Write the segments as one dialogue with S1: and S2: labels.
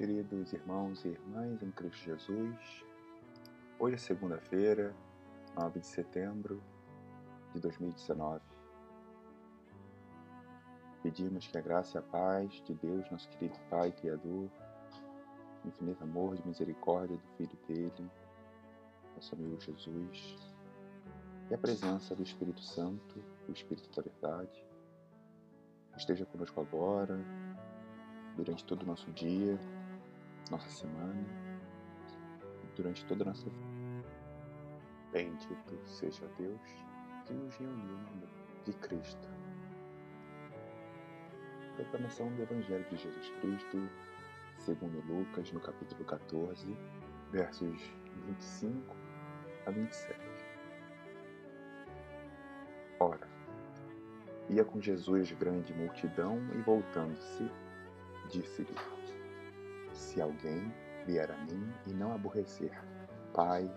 S1: queridos irmãos e irmãs em Cristo Jesus. Hoje é segunda-feira, 9 de setembro de 2019. Pedimos que a graça e a paz de Deus, nosso querido Pai Criador, infinito amor e misericórdia do Filho dele, nosso amigo Jesus, e a presença do Espírito Santo, o Espírito da Verdade, esteja conosco agora, durante todo o nosso dia, nossa semana e durante toda a nossa vida. Bendito seja Deus que nos reuniu no amor de Cristo. Proclamação do Evangelho de Jesus Cristo, segundo Lucas, no capítulo 14, versos 25 a 27. Ora, ia com Jesus grande multidão e voltando-se, disse-lhe: Se alguém vier a mim e não aborrecer pai,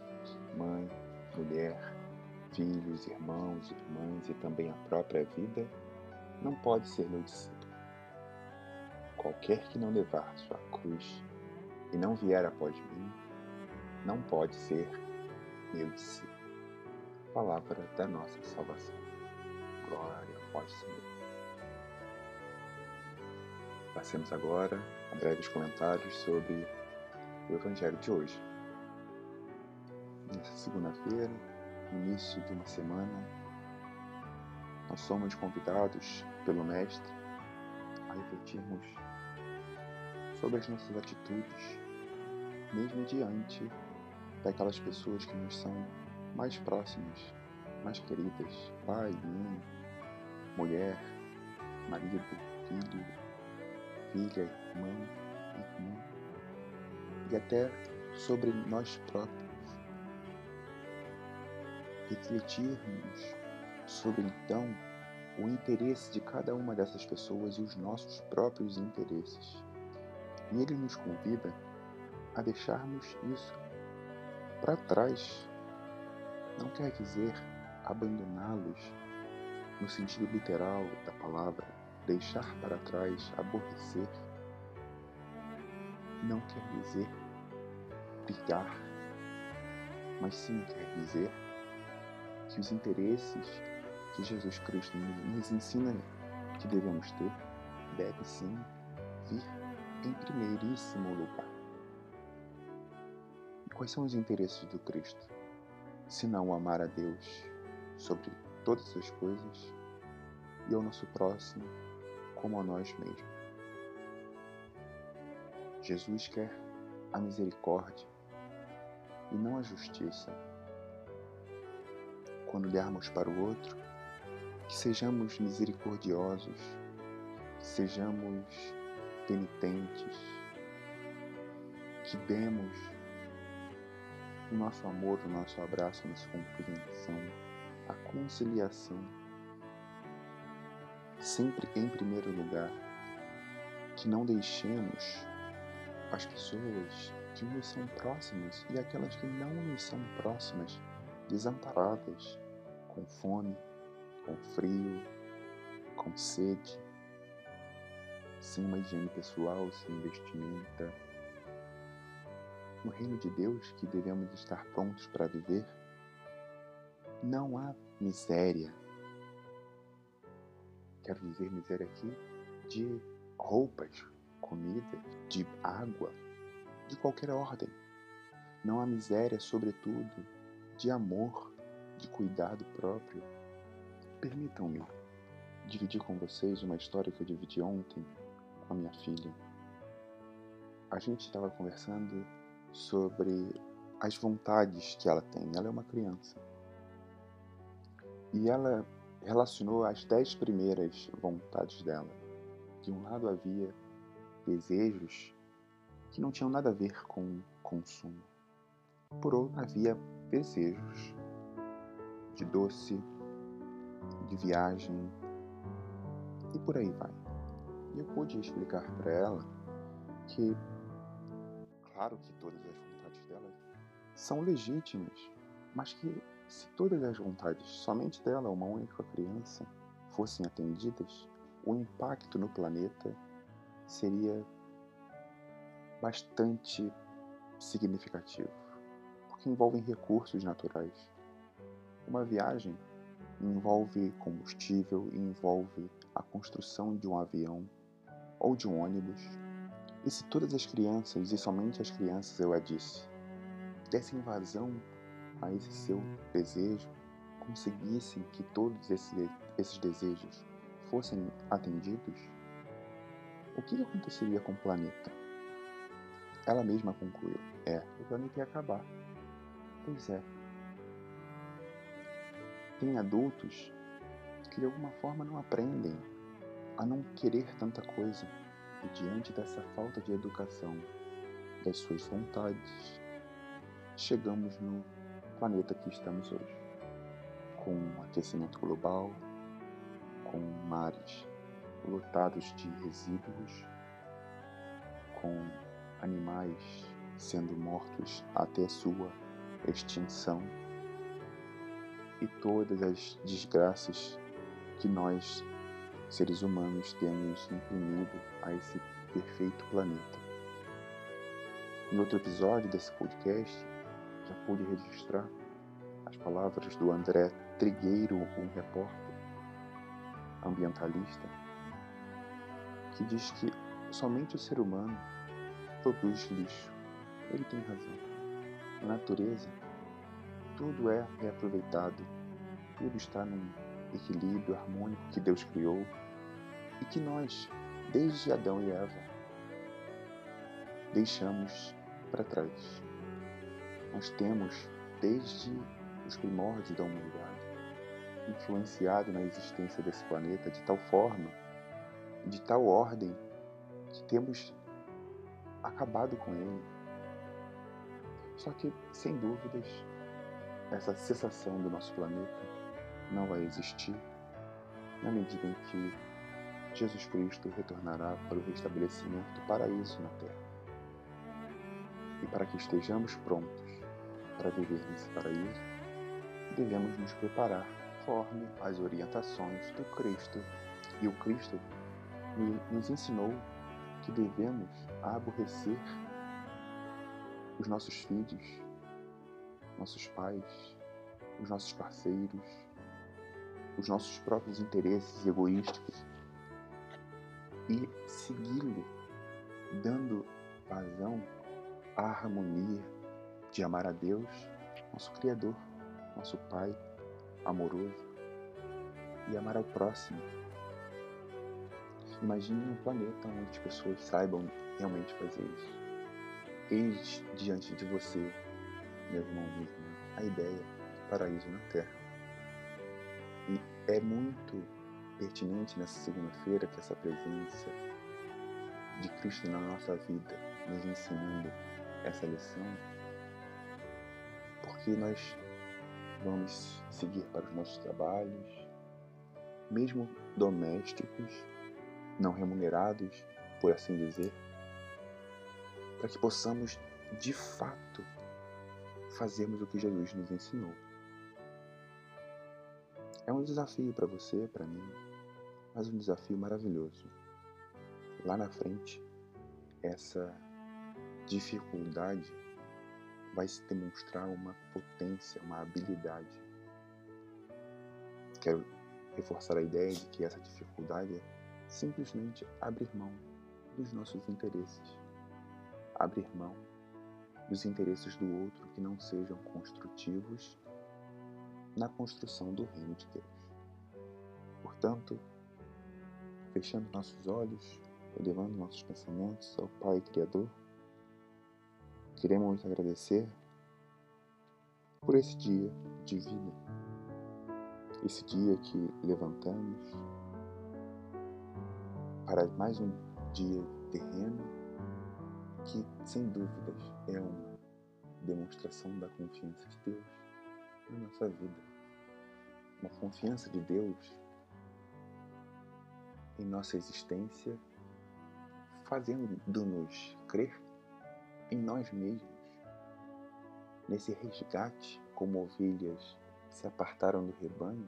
S1: mãe, mulher, filhos, irmãos, irmãs e também a própria vida, não pode ser meu discípulo. Qualquer que não levar sua cruz e não vier após mim, não pode ser meu discípulo. Palavra da nossa salvação. Glória ao Senhor. Passemos agora a breves comentários sobre o Evangelho de hoje. Nessa segunda-feira, início de uma semana, nós somos convidados pelo Mestre a refletirmos sobre as nossas atitudes, mesmo diante daquelas pessoas que nos são mais próximas, mais queridas, pai, mãe, mulher, marido, filho, filha, irmão, irmã, e até sobre nós próprios. Refletirmos sobre então o interesse de cada uma dessas pessoas e os nossos próprios interesses. E ele nos convida a deixarmos isso para trás. Não quer dizer abandoná-los no sentido literal da palavra, deixar para trás, aborrecer, não quer dizer brigar, mas sim quer dizer que os interesses que Jesus Cristo nos ensina que devemos ter deve sim vir em primeiríssimo lugar. E quais são os interesses do Cristo? Se não amar a Deus sobre todas as coisas e ao nosso próximo como a nós mesmos. Jesus quer a misericórdia e não a justiça. Quando olharmos para o outro, que sejamos misericordiosos, que sejamos penitentes, que demos o nosso amor, o nosso abraço, a nossa compreensão, a conciliação sempre em primeiro lugar, que não deixemos as pessoas que nos são próximas e aquelas que não nos são próximas desamparadas, com fome, com frio, com sede, sem uma higiene pessoal, sem vestimenta. No reino de Deus que devemos estar prontos para viver, não há miséria, quero dizer miséria aqui, de roupas, comida, de água, de qualquer ordem. Não há miséria, sobretudo, de amor, de cuidado próprio. Permitam-me dividir com vocês uma história que eu dividi ontem com a minha filha. A gente estava conversando sobre as vontades que ela tem. Ela é uma criança. E ela relacionou as dez primeiras vontades dela. De um lado havia desejos que não tinham nada a ver com consumo. Por outro, havia desejos de doce, de viagem e por aí vai. E eu pude explicar para ela que, claro que todas as vontades dela são legítimas, mas que se todas as vontades somente dela, uma única criança, fossem atendidas, o impacto no planeta seria bastante significativo, porque envolvem recursos naturais. Uma viagem envolve combustível, envolve a construção de um avião ou de um ônibus. E se todas as crianças, e somente as crianças, eu a disse, dessem vazão a esse seu desejo, conseguissem que todos esses, esses desejos fossem atendidos, o que aconteceria com o planeta? Ela mesma concluiu: é, o planeta ia acabar. Pois é. Tem adultos que de alguma forma não aprendem a não querer tanta coisa e diante dessa falta de educação das suas vontades, chegamos no planeta que estamos hoje, com aquecimento global, com mares lotados de resíduos, com animais sendo mortos até sua extinção e todas as desgraças que nós, seres humanos, temos imprimido a esse perfeito planeta. Em outro episódio desse podcast, pude registrar as palavras do André Trigueiro, um repórter ambientalista, que diz que somente o ser humano produz lixo. Ele tem razão. Na natureza, tudo é reaproveitado, tudo está num equilíbrio harmônico que Deus criou e que nós, desde Adão e Eva, deixamos para trás. Nós temos, desde os primórdios da humanidade, influenciado na existência desse planeta de tal forma, de tal ordem, que temos acabado com ele. Só que, sem dúvidas, essa cessação do nosso planeta não vai existir na medida em que Jesus Cristo retornará para o restabelecimento do paraíso na terra. E para que estejamos prontos para viver nesse paraíso, devemos nos preparar conforme as orientações do Cristo. E o Cristo nos ensinou que devemos aborrecer os nossos filhos, nossos pais, os nossos parceiros, os nossos próprios interesses egoísticos e segui-lo, dando vazão à harmonia de amar a Deus, nosso Criador, nosso Pai amoroso, e amar ao próximo. Imagine um planeta onde as pessoas saibam realmente fazer isso. Eis diante de você, meu irmão, minha irmã, a ideia de paraíso na Terra. E é muito pertinente nessa segunda-feira que essa presença de Cristo na nossa vida, nos ensinando essa lição, porque nós vamos seguir para os nossos trabalhos, mesmo domésticos, não remunerados, por assim dizer, para que possamos de fato fazermos o que Jesus nos ensinou. É um desafio para você, para mim, mas um desafio maravilhoso. Lá na frente, essa dificuldade vai se demonstrar uma potência, uma habilidade. Quero reforçar a ideia de que essa dificuldade é simplesmente abrir mão dos nossos interesses, abrir mão dos interesses do outro que não sejam construtivos na construção do reino de Deus. Portanto, fechando nossos olhos, elevando nossos pensamentos ao Pai Criador, queremos agradecer por esse dia de vida, esse dia que levantamos para mais um dia terreno que, sem dúvidas, é uma demonstração da confiança de Deus na nossa vida. Uma confiança de Deus em nossa existência, fazendo-nos crer em nós mesmos, nesse resgate como ovelhas se apartaram do rebanho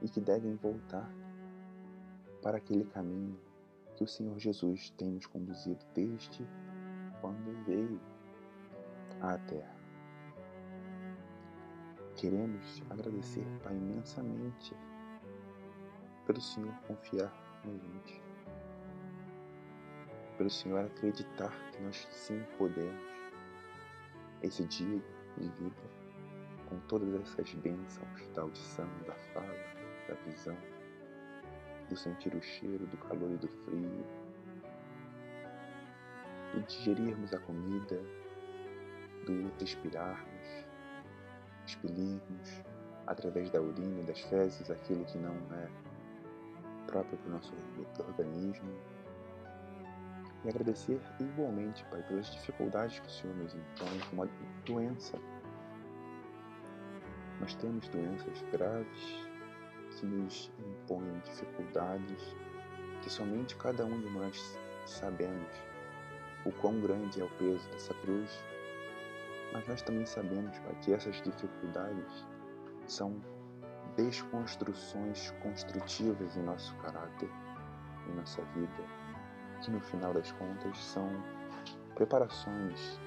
S1: e que devem voltar para aquele caminho que o Senhor Jesus tem nos conduzido desde quando veio à Terra. Queremos agradecer, Pai, imensamente pelo Senhor confiar na gente, pelo Senhor acreditar que nós sim podemos esse dia de vida com todas essas bênçãos da audição, da fala, da visão, do sentir o cheiro, do calor e do frio, do digerirmos a comida, do respirarmos, expelirmos através da urina e das fezes aquilo que não é próprio para o nosso organismo. E agradecer igualmente, Pai, pelas dificuldades que o Senhor nos impõe, como doença. Nós temos doenças graves que nos impõem dificuldades que somente cada um de nós sabemos o quão grande é o peso dessa cruz mas nós também sabemos, Pai, que essas dificuldades são desconstruções construtivas em nosso caráter, em nossa vida, que no final das contas são preparações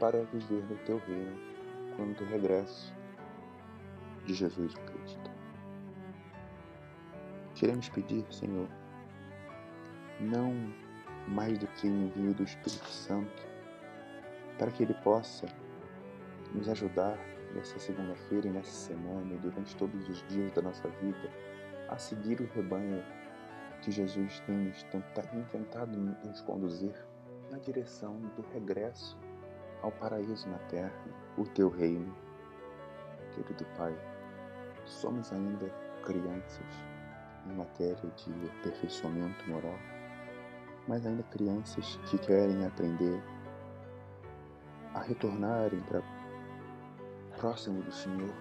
S1: para viver no teu reino quando tu regresso de Jesus Cristo. Queremos pedir, Senhor, não mais do que o envio do Espírito Santo, para que Ele possa nos ajudar nessa segunda-feira e nessa semana e durante todos os dias da nossa vida a seguir o rebanho que Jesus tem tentado nos conduzir na direção do regresso ao paraíso na terra, o teu reino. Querido Pai, somos ainda crianças em matéria de aperfeiçoamento moral, mas ainda crianças que querem aprender a retornarem para próximo do Senhor,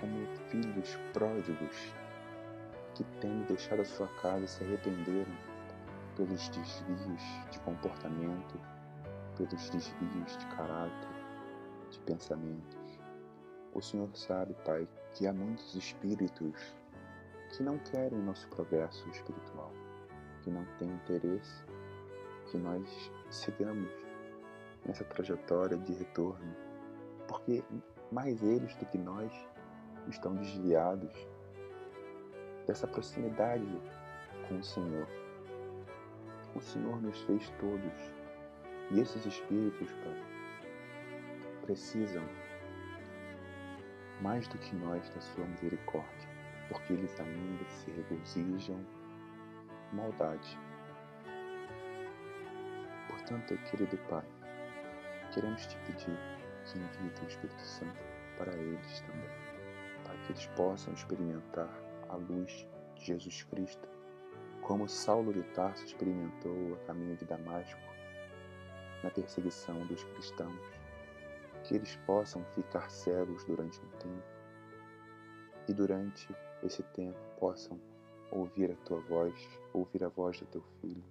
S1: como filhos pródigos que, tendo deixado a sua casa, se arrependeram pelos desvios de comportamento, pelos desvios de caráter, de pensamentos. O Senhor sabe, Pai, que há muitos espíritos que não querem nosso progresso espiritual, que não têm interesse que nós sigamos nessa trajetória de retorno, porque mais eles do que nós estão desviados dessa proximidade com o Senhor. O Senhor nos fez todos e esses espíritos, Pai, precisam mais do que nós da Sua misericórdia, porque eles ainda se regozijam maldade. Portanto, querido Pai, queremos te pedir que envie teu Espírito Santo para eles também, para que eles possam experimentar a luz de Jesus Cristo, como Saulo de Tarso experimentou a caminho de Damasco na perseguição dos cristãos, que eles possam ficar cegos durante um tempo e durante esse tempo possam ouvir a tua voz, ouvir a voz do teu filho,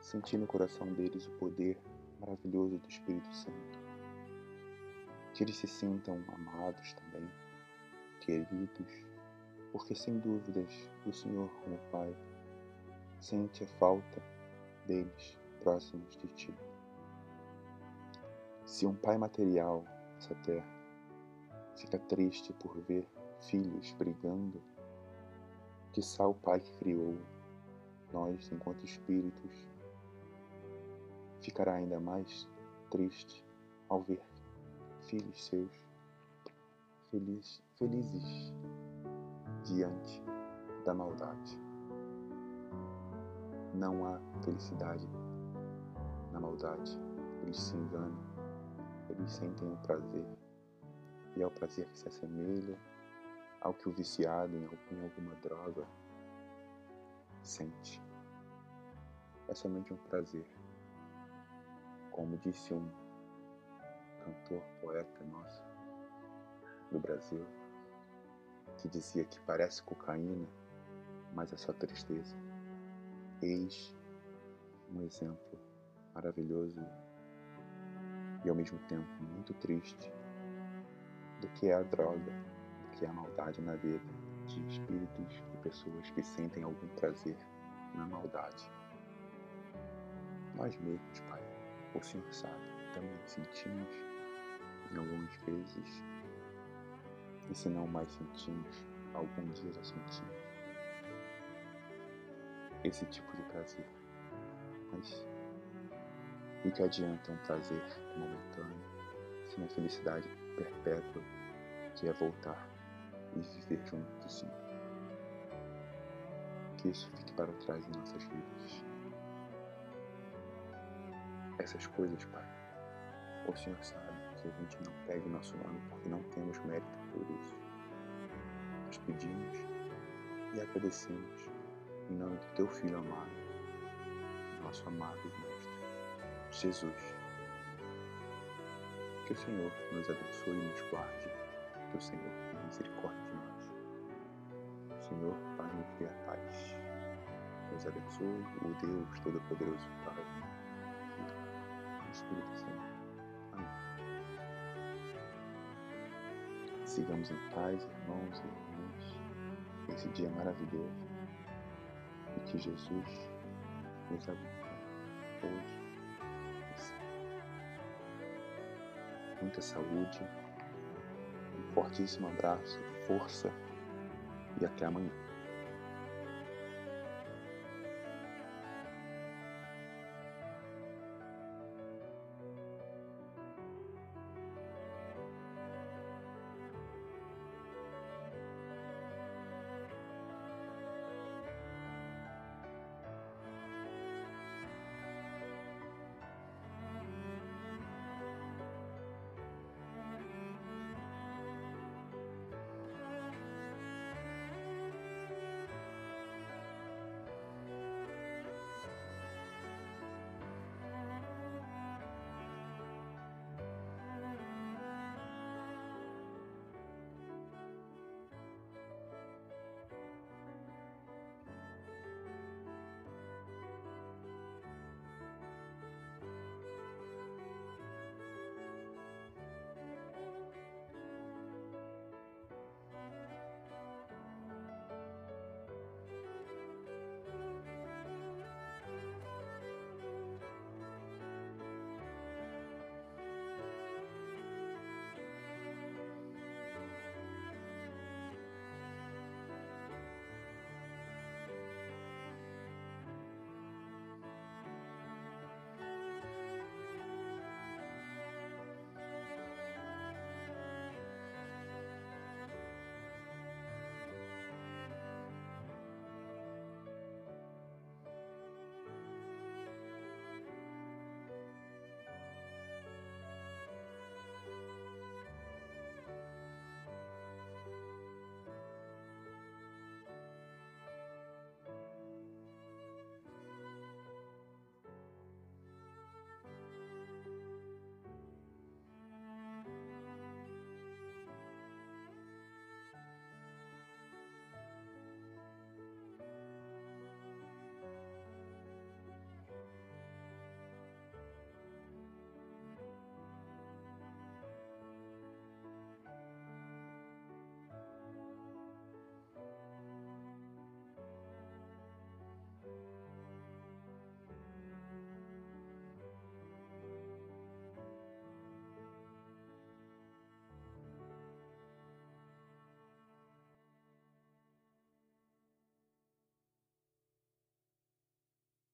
S1: sentir no coração deles o poder maravilhoso do Espírito Santo. Que eles se sintam amados também, queridos, porque sem dúvidas o Senhor, como Pai, sente a falta deles próximos de Ti. Se um pai material nessa terra fica triste por ver filhos brigando, que só o Pai que criou nós, enquanto espíritos, ficará ainda mais triste ao ver filhos seus feliz, felizes diante da maldade. Não há felicidade na maldade. Eles se enganam, eles sentem o prazer, e é o prazer que se assemelha ao que o viciado em alguma droga sente. É somente um prazer como disse um cantor, poeta nosso do Brasil, que dizia que parece cocaína, mas é só tristeza. Eis um exemplo maravilhoso e ao mesmo tempo muito triste do que é a droga, do que é a maldade na vida de espíritos e pessoas que sentem algum prazer na maldade. Nós mesmos, Pai, O Senhor sabe, também sentimos, em algumas vezes, e se não mais sentimos, algum dia já sentimos esse tipo de prazer. Mas o que adianta um prazer momentâneo sem a felicidade perpétua que é voltar e viver junto do Senhor? Que isso fique para trás em nossas vidas. Essas coisas, Pai, o Senhor sabe que a gente não pega o nosso nome porque não temos mérito por isso. Nós pedimos e agradecemos em nome do Teu Filho amado, nosso amado Mestre, Jesus. Que o Senhor nos abençoe e nos guarde, que o Senhor tenha misericórdia de nós. O Senhor, Pai, nos dê a paz. Nos abençoe o Deus Todo-Poderoso, Pai, Espírito Santo. Amém. Sigamos em paz, irmãos e irmãs, esse dia maravilhoso e que Jesus nos abençoe hoje. Muita saúde, um fortíssimo abraço, força e até amanhã.